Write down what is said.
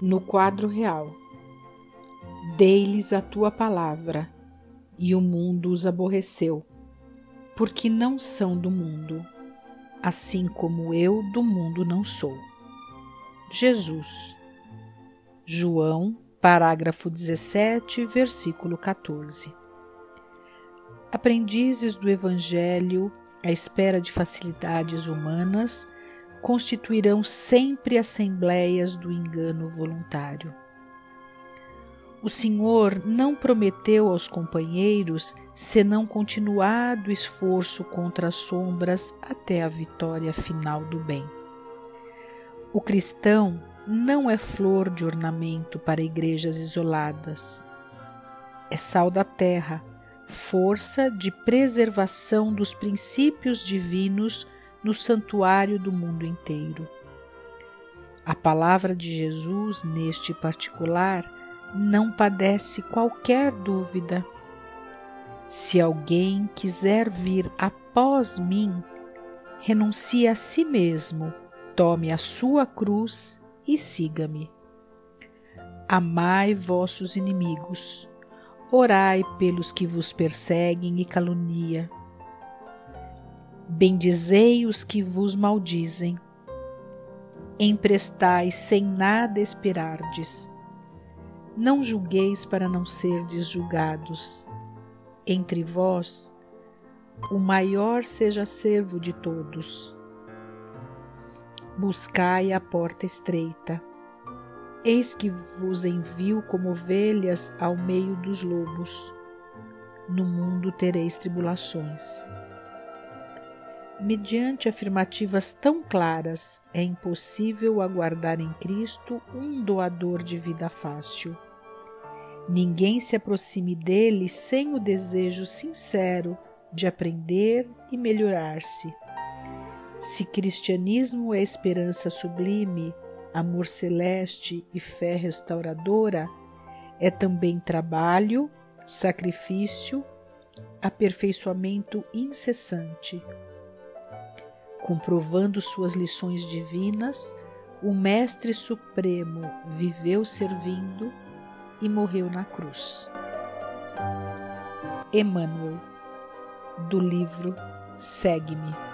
No quadro real, dei-lhes a tua palavra, e o mundo os aborreceu, porque não são do mundo, assim como eu do mundo não sou. Jesus. João, parágrafo 17, versículo 14. Aprendizes do Evangelho à espera de facilidades humanas constituirão sempre assembleias do engano voluntário. O Senhor não prometeu aos companheiros senão continuado esforço contra as sombras até a vitória final do bem. O cristão não é flor de ornamento para igrejas isoladas. É sal da terra, força de preservação dos princípios divinos no santuário do mundo inteiro. A palavra de Jesus, neste particular, não padece qualquer dúvida. Se alguém quiser vir após mim, renuncie a si mesmo, tome a sua cruz e siga-me. Amai vossos inimigos, orai pelos que vos perseguem e caluniam Bendizei os que vos maldizem. Emprestai sem nada esperardes. Não julgueis para não serdes julgados. Entre vós, o maior seja servo de todos. Buscai a porta estreita. Eis que vos envio como ovelhas ao meio dos lobos. No mundo tereis tribulações. Mediante afirmativas tão claras, é impossível aguardar em Cristo um doador de vida fácil. Ninguém se aproxime dele sem o desejo sincero de aprender e melhorar-se. Se cristianismo é esperança sublime, amor celeste e fé restauradora, é também trabalho, sacrifício, aperfeiçoamento incessante comprovando suas lições divinas, o Mestre Supremo viveu servindo e morreu na cruz. Emmanuel, do livro Segue-me.